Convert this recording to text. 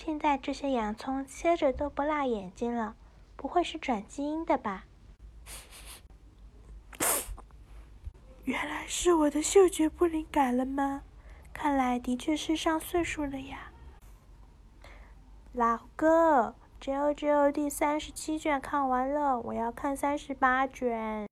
现在这些洋葱切着都不辣眼睛了不会是转基因的吧？原来是我的嗅觉不灵感了吗？看来的确是上岁数了呀。老哥 jojo 第三十七卷看完了我要看三十八卷。